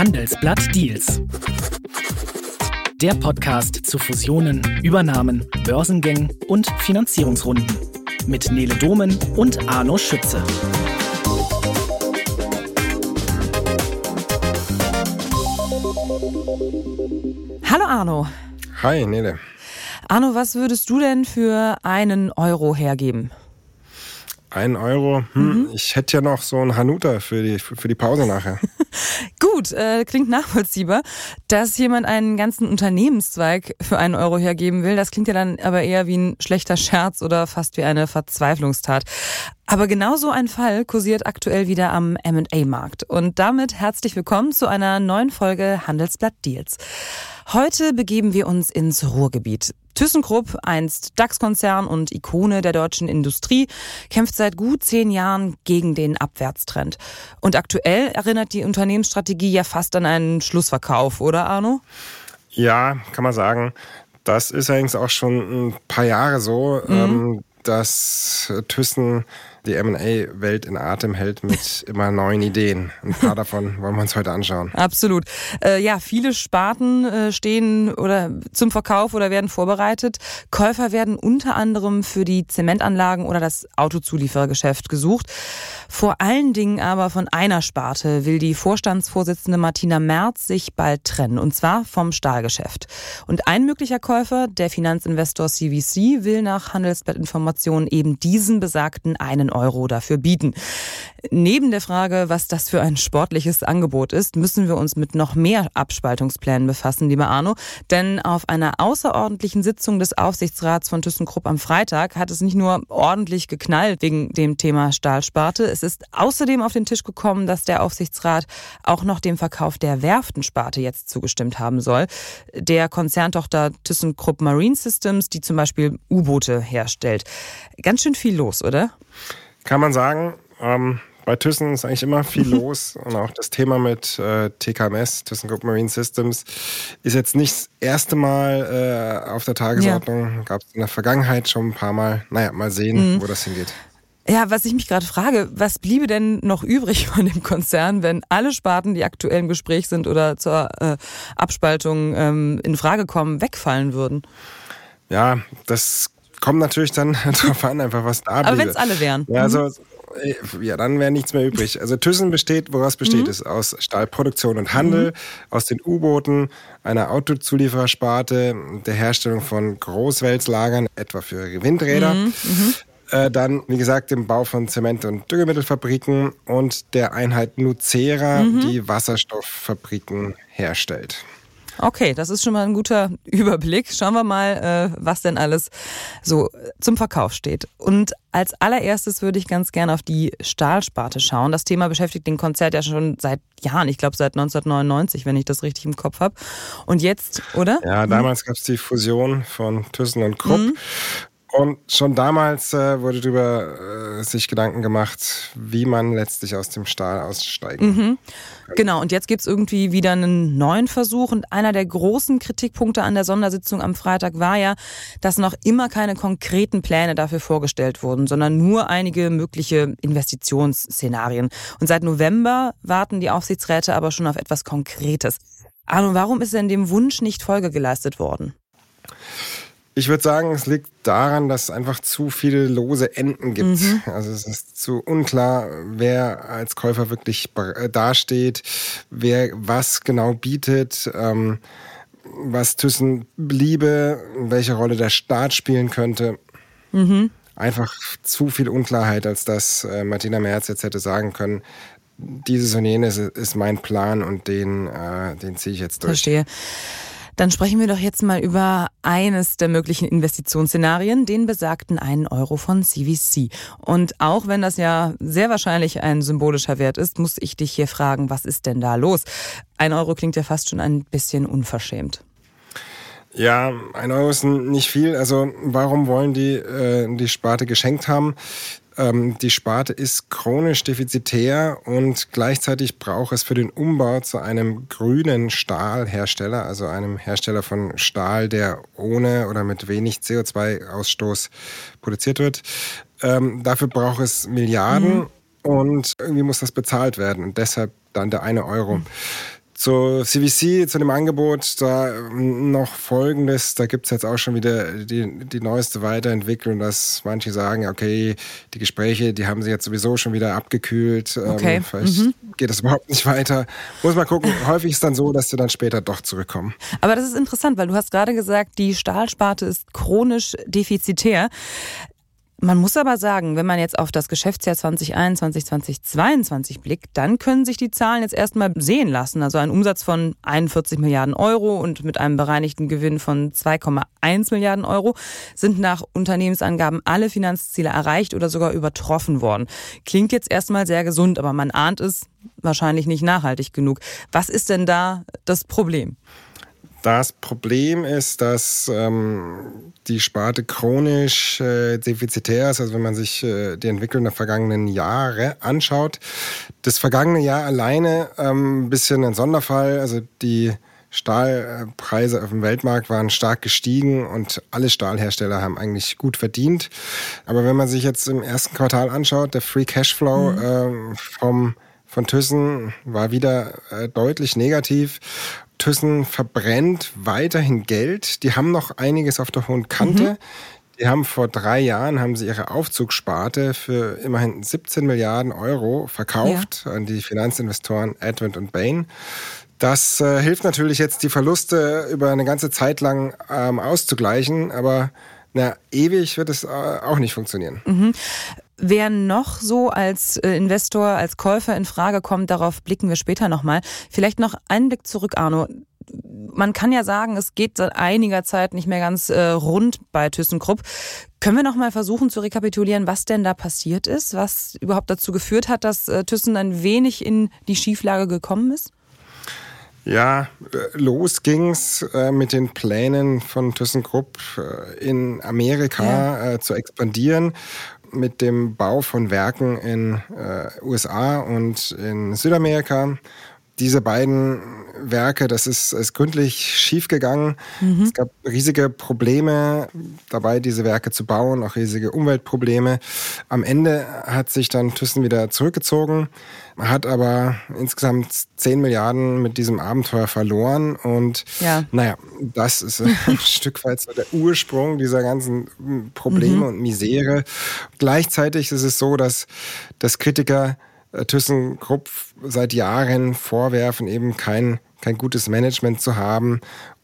Handelsblatt Deals. Der Podcast zu Fusionen, Übernahmen, Börsengängen und Finanzierungsrunden. Mit Nele Domen und Arno Schütze. Hallo Arno. Hi Nele. Arno, was würdest du denn für einen Euro hergeben? Ein Euro. Hm, mhm. Ich hätte ja noch so ein Hanuta für die, für die Pause nachher. Gut, äh, klingt nachvollziehbar. Dass jemand einen ganzen Unternehmenszweig für einen Euro hergeben will, das klingt ja dann aber eher wie ein schlechter Scherz oder fast wie eine Verzweiflungstat. Aber genau so ein Fall kursiert aktuell wieder am M&A-Markt. Und damit herzlich willkommen zu einer neuen Folge Handelsblatt Deals. Heute begeben wir uns ins Ruhrgebiet. ThyssenKrupp, einst DAX-Konzern und Ikone der deutschen Industrie, kämpft seit gut zehn Jahren gegen den Abwärtstrend. Und aktuell erinnert die Unternehmensstrategie ja fast an einen Schlussverkauf, oder Arno? Ja, kann man sagen. Das ist allerdings auch schon ein paar Jahre so, mhm. Ähm, dass Thyssen die MA-Welt in Atem hält mit immer neuen Ideen. Ein paar davon wollen wir uns heute anschauen. Absolut. Äh, ja, viele Sparten äh, stehen oder zum Verkauf oder werden vorbereitet. Käufer werden unter anderem für die Zementanlagen oder das Autozulieferergeschäft gesucht. Vor allen Dingen aber von einer Sparte will die Vorstandsvorsitzende Martina Merz sich bald trennen, und zwar vom Stahlgeschäft. Und ein möglicher Käufer, der Finanzinvestor CVC, will nach Handelsblattinformationen eben diesen besagten einen Euro dafür bieten. Neben der Frage, was das für ein sportliches Angebot ist, müssen wir uns mit noch mehr Abspaltungsplänen befassen, lieber Arno. Denn auf einer außerordentlichen Sitzung des Aufsichtsrats von ThyssenKrupp am Freitag hat es nicht nur ordentlich geknallt wegen dem Thema Stahlsparte, es ist außerdem auf den Tisch gekommen, dass der Aufsichtsrat auch noch dem Verkauf der Werftensparte jetzt zugestimmt haben soll. Der Konzerntochter ThyssenKrupp Marine Systems, die zum Beispiel U-Boote herstellt. Ganz schön viel los, oder? Kann man sagen. Ähm, bei Thyssen ist eigentlich immer viel los und auch das Thema mit äh, TKMS, ThyssenKrupp Marine Systems, ist jetzt nicht das erste Mal äh, auf der Tagesordnung. Ja. Gab es in der Vergangenheit schon ein paar Mal. Naja, mal sehen, mhm. wo das hingeht. Ja, was ich mich gerade frage, was bliebe denn noch übrig von dem Konzern, wenn alle Sparten, die aktuell im Gespräch sind oder zur äh, Abspaltung ähm, in Frage kommen, wegfallen würden? Ja, das kommt natürlich dann darauf an, einfach was da Aber wenn es alle wären. Ja, also, äh, ja, dann wäre nichts mehr übrig. Also Thyssen besteht, woraus besteht mhm. es? Aus Stahlproduktion und Handel, mhm. aus den U-Booten, einer Autozulieferersparte, der Herstellung von Großwälzlagern, etwa für Windräder. Mhm. mhm. Äh, dann, wie gesagt, dem Bau von Zement- und Düngemittelfabriken und der Einheit Nucera, mhm. die Wasserstofffabriken herstellt. Okay, das ist schon mal ein guter Überblick. Schauen wir mal, äh, was denn alles so zum Verkauf steht. Und als allererstes würde ich ganz gerne auf die Stahlsparte schauen. Das Thema beschäftigt den Konzert ja schon seit Jahren, ich glaube seit 1999, wenn ich das richtig im Kopf habe. Und jetzt, oder? Ja, damals gab es die Fusion von Thyssen und Krupp. Mhm. Und schon damals äh, wurde darüber äh, sich Gedanken gemacht, wie man letztlich aus dem Stahl aussteigen mhm. Genau, und jetzt gibt es irgendwie wieder einen neuen Versuch. Und einer der großen Kritikpunkte an der Sondersitzung am Freitag war ja, dass noch immer keine konkreten Pläne dafür vorgestellt wurden, sondern nur einige mögliche Investitionsszenarien. Und seit November warten die Aufsichtsräte aber schon auf etwas Konkretes. Arno, warum ist denn dem Wunsch nicht Folge geleistet worden? Ich würde sagen, es liegt daran, dass es einfach zu viele lose Enden gibt. Mhm. Also es ist zu unklar, wer als Käufer wirklich äh, dasteht, wer was genau bietet, ähm, was Thyssen bliebe, welche Rolle der Staat spielen könnte. Mhm. Einfach zu viel Unklarheit, als dass äh, Martina Merz jetzt hätte sagen können, dieses und jenes ist mein Plan und den, äh, den ziehe ich jetzt durch. Verstehe. Dann sprechen wir doch jetzt mal über eines der möglichen Investitionsszenarien, den besagten einen Euro von CVC. Und auch wenn das ja sehr wahrscheinlich ein symbolischer Wert ist, muss ich dich hier fragen, was ist denn da los? Ein Euro klingt ja fast schon ein bisschen unverschämt. Ja, ein Euro ist nicht viel. Also warum wollen die äh, die Sparte geschenkt haben? Ähm, die Sparte ist chronisch defizitär und gleichzeitig braucht es für den Umbau zu einem grünen Stahlhersteller, also einem Hersteller von Stahl, der ohne oder mit wenig CO2-Ausstoß produziert wird. Ähm, dafür braucht es Milliarden mhm. und irgendwie muss das bezahlt werden und deshalb dann der eine Euro. Mhm. Zu CVC, zu dem Angebot, da noch Folgendes, da gibt es jetzt auch schon wieder die, die neueste Weiterentwicklung, dass manche sagen, okay, die Gespräche, die haben sie jetzt sowieso schon wieder abgekühlt, ähm, okay. Ähm, vielleicht mhm. geht das überhaupt nicht weiter. Muss mal gucken, häufig ist dann so, dass sie dann später doch zurückkommen. Aber das ist interessant, weil du hast gerade gesagt, die Stahlsparte ist chronisch defizitär. Man muss aber sagen, wenn man jetzt auf das Geschäftsjahr 2021, 2022 blickt, dann können sich die Zahlen jetzt erstmal sehen lassen. Also ein Umsatz von 41 Milliarden Euro und mit einem bereinigten Gewinn von 2,1 Milliarden Euro sind nach Unternehmensangaben alle Finanzziele erreicht oder sogar übertroffen worden. Klingt jetzt erstmal sehr gesund, aber man ahnt es wahrscheinlich nicht nachhaltig genug. Was ist denn da das Problem? Das Problem ist, dass ähm, die Sparte chronisch äh, defizitär ist. Also wenn man sich äh, die Entwicklung der vergangenen Jahre anschaut. Das vergangene Jahr alleine ähm, ein bisschen ein Sonderfall. Also die Stahlpreise auf dem Weltmarkt waren stark gestiegen und alle Stahlhersteller haben eigentlich gut verdient. Aber wenn man sich jetzt im ersten Quartal anschaut, der Free Cashflow mhm. äh, vom von Thyssen war wieder äh, deutlich negativ Thyssen verbrennt weiterhin Geld. Die haben noch einiges auf der hohen Kante. Mhm. Die haben vor drei Jahren haben sie ihre Aufzugssparte für immerhin 17 Milliarden Euro verkauft ja. an die Finanzinvestoren Advent und Bain. Das äh, hilft natürlich jetzt, die Verluste über eine ganze Zeit lang ähm, auszugleichen, aber na, ewig wird es äh, auch nicht funktionieren. Mhm. Wer noch so als äh, Investor, als Käufer in Frage kommt, darauf blicken wir später nochmal. Vielleicht noch einen Blick zurück, Arno. Man kann ja sagen, es geht seit einiger Zeit nicht mehr ganz äh, rund bei ThyssenKrupp. Können wir noch mal versuchen zu rekapitulieren, was denn da passiert ist, was überhaupt dazu geführt hat, dass äh, Thyssen ein wenig in die Schieflage gekommen ist? Ja, los ging's äh, mit den Plänen von ThyssenKrupp äh, in Amerika ja. äh, zu expandieren mit dem Bau von Werken in äh, USA und in Südamerika. Diese beiden Werke, das ist, ist gründlich schiefgegangen. Mhm. Es gab riesige Probleme dabei, diese Werke zu bauen, auch riesige Umweltprobleme. Am Ende hat sich dann Thyssen wieder zurückgezogen, hat aber insgesamt 10 Milliarden mit diesem Abenteuer verloren. Und ja. naja, das ist ein Stück weit so der Ursprung dieser ganzen Probleme mhm. und Misere. Gleichzeitig ist es so, dass, dass Kritiker ThyssenKrupp seit Jahren vorwerfen, eben kein, kein gutes Management zu haben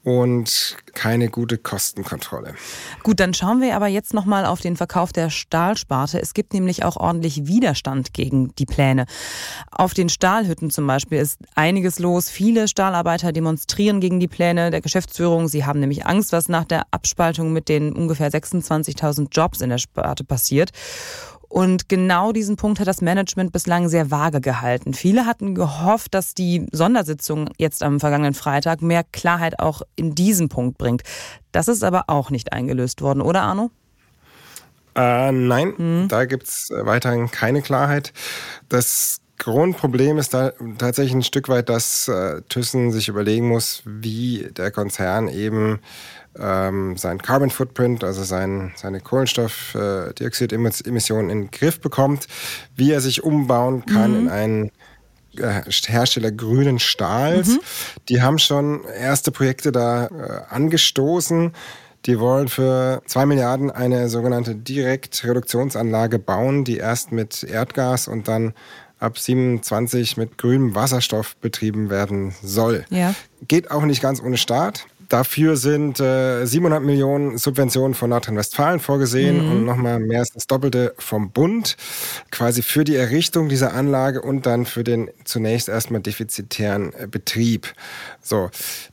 und keine gute Kostenkontrolle. Gut, dann schauen wir aber jetzt nochmal auf den Verkauf der Stahlsparte. Es gibt nämlich auch ordentlich Widerstand gegen die Pläne. Auf den Stahlhütten zum Beispiel ist einiges los. Viele Stahlarbeiter demonstrieren gegen die Pläne der Geschäftsführung. Sie haben nämlich Angst, was nach der Abspaltung mit den ungefähr 26.000 Jobs in der Sparte passiert. Und genau diesen Punkt hat das Management bislang sehr vage gehalten. Viele hatten gehofft, dass die Sondersitzung jetzt am vergangenen Freitag mehr Klarheit auch in diesem Punkt bringt. Das ist aber auch nicht eingelöst worden, oder Arno? Äh, nein, mhm. da gibt es weiterhin keine Klarheit. Das Grundproblem ist da tatsächlich ein Stück weit, dass äh, Thyssen sich überlegen muss, wie der Konzern eben ähm, sein Carbon Footprint, also sein, seine Kohlenstoffdioxidemissionen in den Griff bekommt, wie er sich umbauen kann mhm. in einen äh, Hersteller grünen Stahls. Mhm. Die haben schon erste Projekte da äh, angestoßen. Die wollen für zwei Milliarden eine sogenannte Direktreduktionsanlage bauen, die erst mit Erdgas und dann ab 27 mit grünem Wasserstoff betrieben werden soll. Ja. Geht auch nicht ganz ohne Start. Dafür sind äh, 700 Millionen Subventionen von Nordrhein-Westfalen vorgesehen mhm. und nochmal mehr als das Doppelte vom Bund, quasi für die Errichtung dieser Anlage und dann für den zunächst erstmal defizitären äh, Betrieb. So,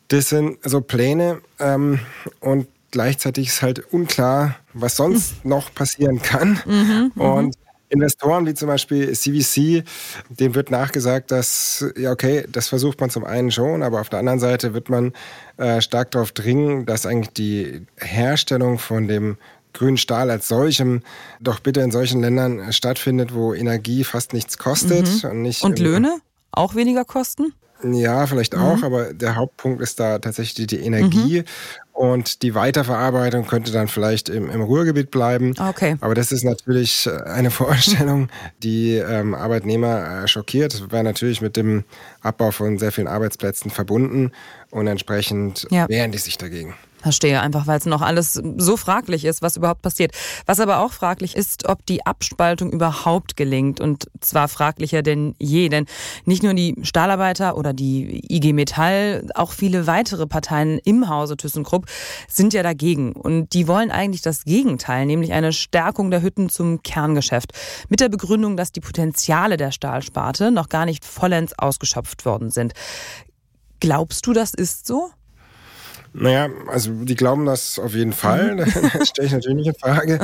das sind so Pläne ähm, und gleichzeitig ist halt unklar, was sonst noch passieren kann. Mhm, mhm. und Investoren wie zum Beispiel CVC, dem wird nachgesagt, dass, ja, okay, das versucht man zum einen schon, aber auf der anderen Seite wird man äh, stark darauf dringen, dass eigentlich die Herstellung von dem grünen Stahl als solchem doch bitte in solchen Ländern stattfindet, wo Energie fast nichts kostet. Mhm. Und, nicht und Löhne auch weniger kosten? Ja, vielleicht auch, mhm. aber der Hauptpunkt ist da tatsächlich die Energie. Mhm. Und die Weiterverarbeitung könnte dann vielleicht im, im Ruhrgebiet bleiben. Okay. Aber das ist natürlich äh, eine Vorstellung, die ähm, Arbeitnehmer äh, schockiert. Wäre natürlich mit dem Abbau von sehr vielen Arbeitsplätzen verbunden und entsprechend ja. wehren die sich dagegen. Verstehe, einfach weil es noch alles so fraglich ist, was überhaupt passiert. Was aber auch fraglich ist, ob die Abspaltung überhaupt gelingt. Und zwar fraglicher denn je. Denn nicht nur die Stahlarbeiter oder die IG Metall, auch viele weitere Parteien im Hause ThyssenKrupp sind ja dagegen. Und die wollen eigentlich das Gegenteil, nämlich eine Stärkung der Hütten zum Kerngeschäft. Mit der Begründung, dass die Potenziale der Stahlsparte noch gar nicht vollends ausgeschöpft worden sind. Glaubst du, das ist so? Naja, also die glauben das auf jeden Fall. Mhm. Das stelle ich natürlich nicht in Frage.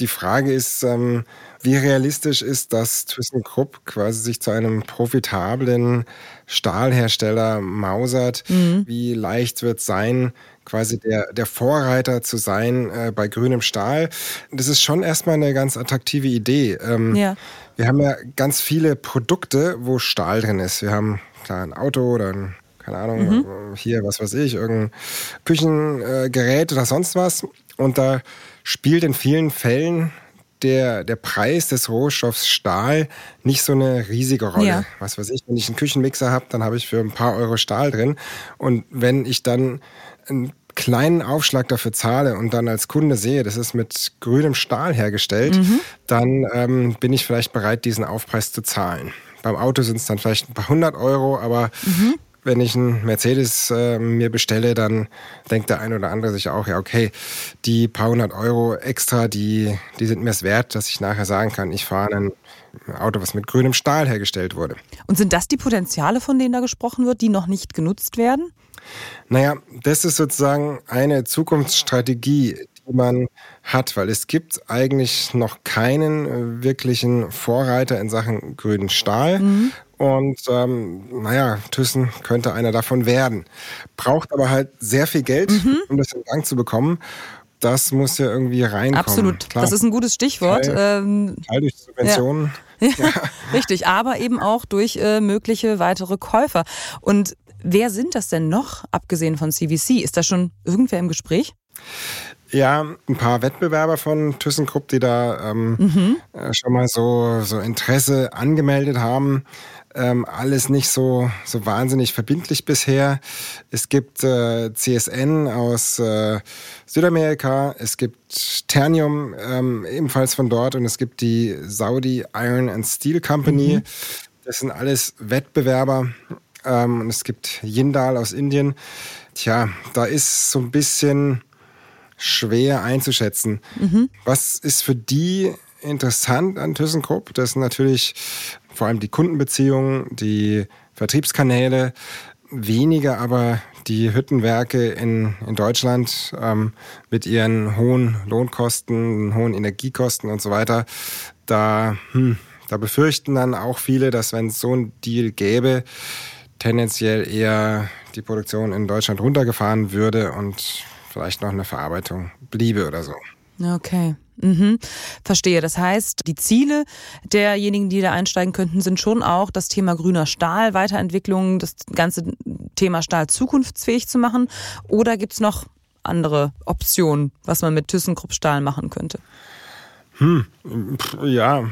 Die Frage ist, ähm, wie realistisch ist, dass ThyssenKrupp quasi sich zu einem profitablen Stahlhersteller mausert? Mhm. Wie leicht wird es sein, quasi der, der Vorreiter zu sein äh, bei grünem Stahl? Das ist schon erstmal eine ganz attraktive Idee. Ähm, ja. Wir haben ja ganz viele Produkte, wo Stahl drin ist. Wir haben klar ein Auto oder ein keine Ahnung, mhm. hier, was weiß ich, irgendein Küchengerät oder sonst was. Und da spielt in vielen Fällen der, der Preis des Rohstoffs Stahl nicht so eine riesige Rolle. Ja. Was weiß ich, wenn ich einen Küchenmixer habe, dann habe ich für ein paar Euro Stahl drin. Und wenn ich dann einen kleinen Aufschlag dafür zahle und dann als Kunde sehe, das ist mit grünem Stahl hergestellt, mhm. dann ähm, bin ich vielleicht bereit, diesen Aufpreis zu zahlen. Beim Auto sind es dann vielleicht ein paar hundert Euro, aber mhm wenn ich einen Mercedes äh, mir bestelle, dann denkt der ein oder andere sich auch, ja, okay, die paar hundert Euro extra, die, die sind mir es wert, dass ich nachher sagen kann, ich fahre ein Auto, was mit grünem Stahl hergestellt wurde. Und sind das die Potenziale, von denen da gesprochen wird, die noch nicht genutzt werden? Naja, das ist sozusagen eine Zukunftsstrategie, die man hat, weil es gibt eigentlich noch keinen äh, wirklichen Vorreiter in Sachen grünen Stahl. Mhm. Und ähm, naja, Thyssen könnte einer davon werden. Braucht aber halt sehr viel Geld, mhm. um das in Gang zu bekommen. Das muss ja irgendwie reinkommen. Absolut. Klar. Das ist ein gutes Stichwort. Teil, ähm, Teil durch Subventionen. Ja. ja. Richtig, aber eben auch durch äh, mögliche weitere Käufer. Und wer sind das denn noch, abgesehen von CVC? Ist da schon irgendwer im Gespräch? Ja, ein paar Wettbewerber von ThyssenKrupp, die da ähm, mhm. Schon mal so, so Interesse angemeldet haben. Ähm, alles nicht so, so wahnsinnig verbindlich bisher. Es gibt äh, CSN aus äh, Südamerika, es gibt Ternium ähm, ebenfalls von dort und es gibt die Saudi Iron and Steel Company. Mhm. Das sind alles Wettbewerber. Ähm, und es gibt Jindal aus Indien. Tja, da ist so ein bisschen schwer einzuschätzen. Mhm. Was ist für die interessant an ThyssenKrupp? Das sind natürlich vor allem die Kundenbeziehungen, die Vertriebskanäle, weniger aber die Hüttenwerke in, in Deutschland ähm, mit ihren hohen Lohnkosten, hohen Energiekosten und so weiter. Da, hm, da befürchten dann auch viele, dass wenn es so ein Deal gäbe, tendenziell eher die Produktion in Deutschland runtergefahren würde und vielleicht noch eine Verarbeitung bliebe oder so. Okay. Mhm. Verstehe. Das heißt, die Ziele derjenigen, die da einsteigen könnten, sind schon auch das Thema grüner Stahl, Weiterentwicklung, das ganze Thema Stahl zukunftsfähig zu machen. Oder gibt es noch andere Optionen, was man mit ThyssenKrupp Stahl machen könnte? Hm, ja,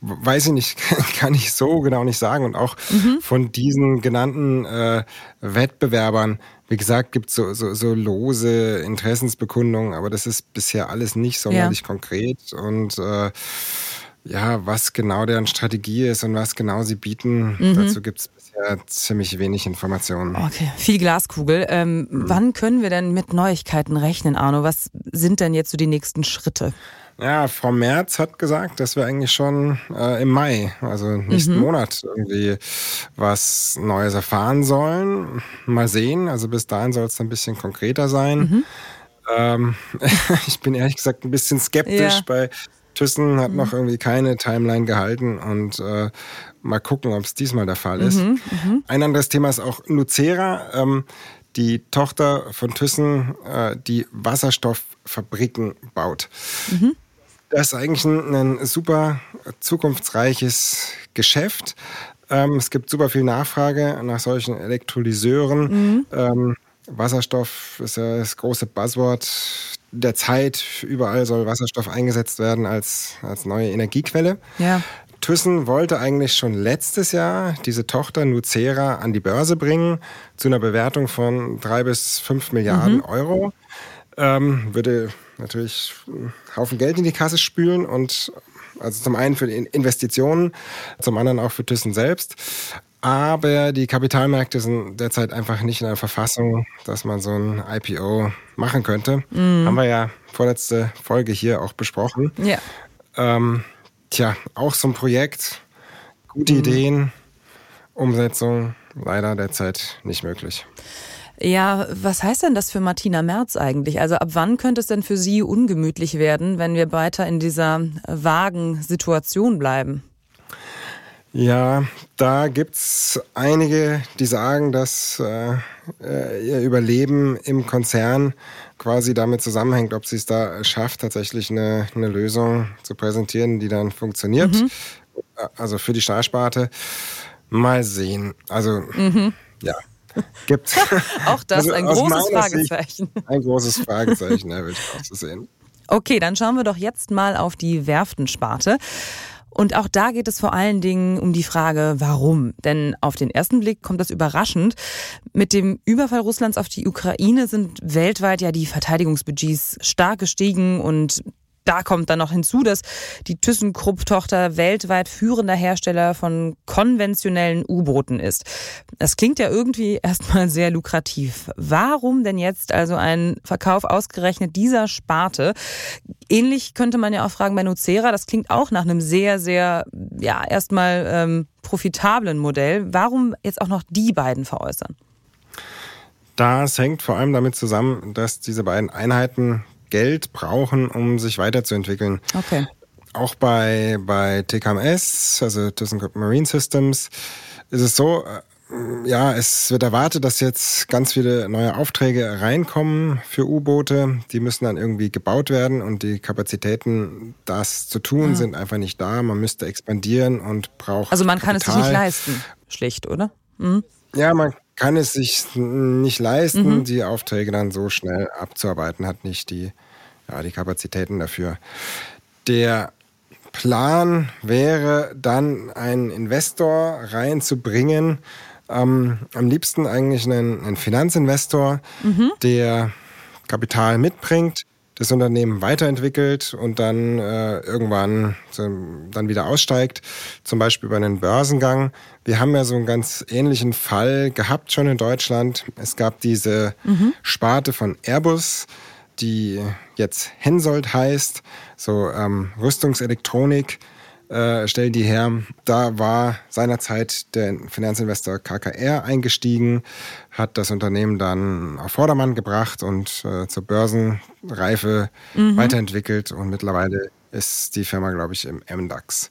weiß ich nicht, kann ich so genau nicht sagen. Und auch mhm. von diesen genannten äh, Wettbewerbern, wie gesagt, gibt es so, so, so lose Interessensbekundungen, aber das ist bisher alles nicht sonderlich ja. konkret. Und äh, ja, was genau deren Strategie ist und was genau sie bieten, mhm. dazu gibt es bisher ziemlich wenig Informationen. Okay, viel Glaskugel. Ähm, mhm. Wann können wir denn mit Neuigkeiten rechnen, Arno? Was sind denn jetzt so die nächsten Schritte? Ja, Frau Merz hat gesagt, dass wir eigentlich schon äh, im Mai, also nächsten mhm. Monat, irgendwie was Neues erfahren sollen. Mal sehen. Also bis dahin soll es ein bisschen konkreter sein. Mhm. Ähm, ich bin ehrlich gesagt ein bisschen skeptisch. Ja. Bei Thyssen hat mhm. noch irgendwie keine Timeline gehalten und äh, mal gucken, ob es diesmal der Fall ist. Mhm, mhm. Ein anderes Thema ist auch Nucera. Ähm, die Tochter von Thyssen, äh, die Wasserstofffabriken baut. Mhm. Das ist eigentlich ein, ein super zukunftsreiches Geschäft. Ähm, es gibt super viel Nachfrage nach solchen Elektrolyseuren. Mhm. Ähm, Wasserstoff ist ja das große Buzzword der Zeit. Überall soll Wasserstoff eingesetzt werden als, als neue Energiequelle. Ja. Thyssen wollte eigentlich schon letztes Jahr diese Tochter Nucera an die Börse bringen zu einer Bewertung von drei bis fünf Milliarden mhm. Euro. Ähm, würde natürlich einen Haufen Geld in die Kasse spülen und also zum einen für die Investitionen, zum anderen auch für Thyssen selbst. Aber die Kapitalmärkte sind derzeit einfach nicht in der Verfassung, dass man so ein IPO machen könnte. Mhm. Haben wir ja vorletzte Folge hier auch besprochen. Ja. Ähm, tja, auch so ein Projekt, gute mhm. Ideen, Umsetzung leider derzeit nicht möglich. Ja, was heißt denn das für Martina Merz eigentlich? Also ab wann könnte es denn für Sie ungemütlich werden, wenn wir weiter in dieser vagen Situation bleiben? Ja, da gibt es einige, die sagen, dass äh, äh, ihr Überleben im Konzern quasi damit zusammenhängt, ob sie es da schafft, tatsächlich eine, eine Lösung zu präsentieren, die dann funktioniert. Mhm. Also für die Stahlsparte. Mal sehen. Also mhm. ja, gibt. auch das also ein großes Fragezeichen. Sicht ein großes Fragezeichen, ja, würde ich auch so sehen. Okay, dann schauen wir doch jetzt mal auf die Werftensparte. Und auch da geht es vor allen Dingen um die Frage, warum. Denn auf den ersten Blick kommt das überraschend. Mit dem Überfall Russlands auf die Ukraine sind weltweit ja die Verteidigungsbudgets stark gestiegen und da kommt dann noch hinzu, dass die ThyssenKrupp-Tochter weltweit führender Hersteller von konventionellen U-Booten ist. Das klingt ja irgendwie erstmal sehr lukrativ. Warum denn jetzt also ein Verkauf ausgerechnet dieser Sparte? Ähnlich könnte man ja auch fragen bei Nucera. Das klingt auch nach einem sehr, sehr, ja, erstmal ähm, profitablen Modell. Warum jetzt auch noch die beiden veräußern? Das hängt vor allem damit zusammen, dass diese beiden Einheiten Geld brauchen, um sich weiterzuentwickeln. Okay. Auch bei, bei TKMS, also ThyssenKrupp Marine Systems, ist es so, äh, ja, es wird erwartet, dass jetzt ganz viele neue Aufträge reinkommen für U-Boote. Die müssen dann irgendwie gebaut werden und die Kapazitäten, das zu tun, ja. sind einfach nicht da. Man müsste expandieren und braucht. Also man Kapital. kann es sich nicht leisten, schlicht, oder? Mhm. Ja, man kann es sich nicht leisten, mhm. die Aufträge dann so schnell abzuarbeiten, hat nicht die, ja, die Kapazitäten dafür. Der Plan wäre dann, einen Investor reinzubringen, ähm, am liebsten eigentlich einen, einen Finanzinvestor, mhm. der Kapital mitbringt, das Unternehmen weiterentwickelt und dann äh, irgendwann so, dann wieder aussteigt, zum Beispiel bei einem Börsengang. Wir haben ja so einen ganz ähnlichen Fall gehabt schon in Deutschland. Es gab diese mhm. Sparte von Airbus, die jetzt Hensoldt heißt, so ähm, Rüstungselektronik äh, stellen die her. Da war seinerzeit der Finanzinvestor KKR eingestiegen, hat das Unternehmen dann auf Vordermann gebracht und äh, zur Börsenreife mhm. weiterentwickelt und mittlerweile ist die Firma, glaube ich, im MDAX.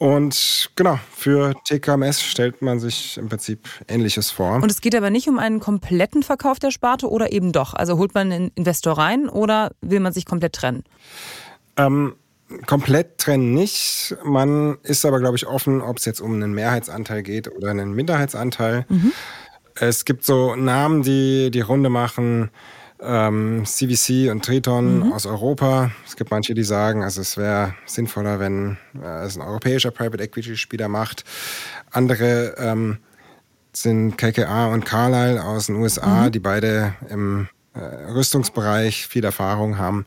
Und genau, für TKMS stellt man sich im Prinzip Ähnliches vor. Und es geht aber nicht um einen kompletten Verkauf der Sparte oder eben doch? Also holt man einen Investor rein oder will man sich komplett trennen? Ähm, komplett trennen nicht. Man ist aber, glaube ich, offen, ob es jetzt um einen Mehrheitsanteil geht oder einen Minderheitsanteil. Mhm. Es gibt so Namen, die die Runde machen. Ähm, CVC und Triton mhm. aus Europa. Es gibt manche, die sagen, also es wäre sinnvoller, wenn äh, es ein europäischer Private Equity Spieler macht. Andere ähm, sind KKA und Carlyle aus den USA, mhm. die beide im äh, Rüstungsbereich viel Erfahrung haben.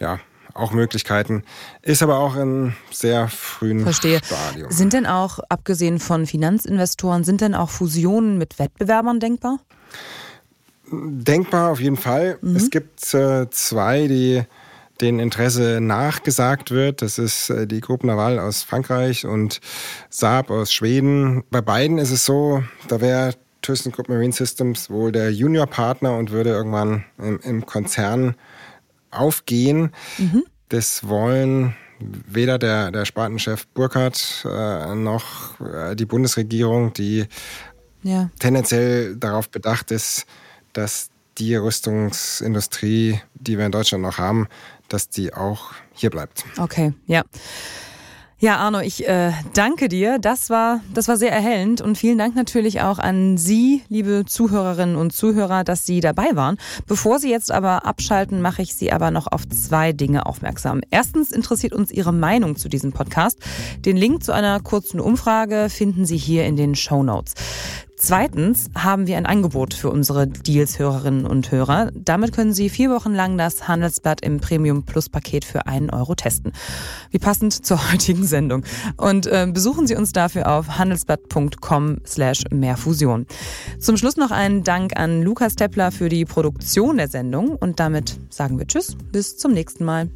Ja, auch Möglichkeiten. Ist aber auch in sehr frühen Verstehe. Stadium. Sind denn auch, abgesehen von Finanzinvestoren, sind denn auch Fusionen mit Wettbewerbern denkbar? Denkbar auf jeden Fall. Mhm. Es gibt äh, zwei, die denen Interesse nachgesagt wird. Das ist äh, die Gruppe Naval aus Frankreich und Saab aus Schweden. Bei beiden ist es so, da wäre ThyssenKrupp Marine Systems wohl der Juniorpartner und würde irgendwann im, im Konzern aufgehen. Mhm. Das wollen weder der, der Spartenchef Burkhardt äh, noch äh, die Bundesregierung, die ja. tendenziell darauf bedacht ist, dass die Rüstungsindustrie, die wir in Deutschland noch haben, dass die auch hier bleibt. Okay, ja. Ja, Arno, ich äh, danke dir. Das war, das war sehr erhellend und vielen Dank natürlich auch an Sie, liebe Zuhörerinnen und Zuhörer, dass Sie dabei waren. Bevor Sie jetzt aber abschalten, mache ich Sie aber noch auf zwei Dinge aufmerksam. Erstens interessiert uns Ihre Meinung zu diesem Podcast. Den Link zu einer kurzen Umfrage finden Sie hier in den Show Notes. Zweitens haben wir ein Angebot für unsere Deals-Hörerinnen und Hörer. Damit können Sie vier Wochen lang das Handelsblatt im Premium Plus Paket für einen Euro testen. Wie passend zur heutigen Sendung. Und äh, besuchen Sie uns dafür auf handelsblatt.com slash mehrfusion. Zum Schluss noch einen Dank an Lukas Teppler für die Produktion der Sendung. Und damit sagen wir Tschüss, bis zum nächsten Mal.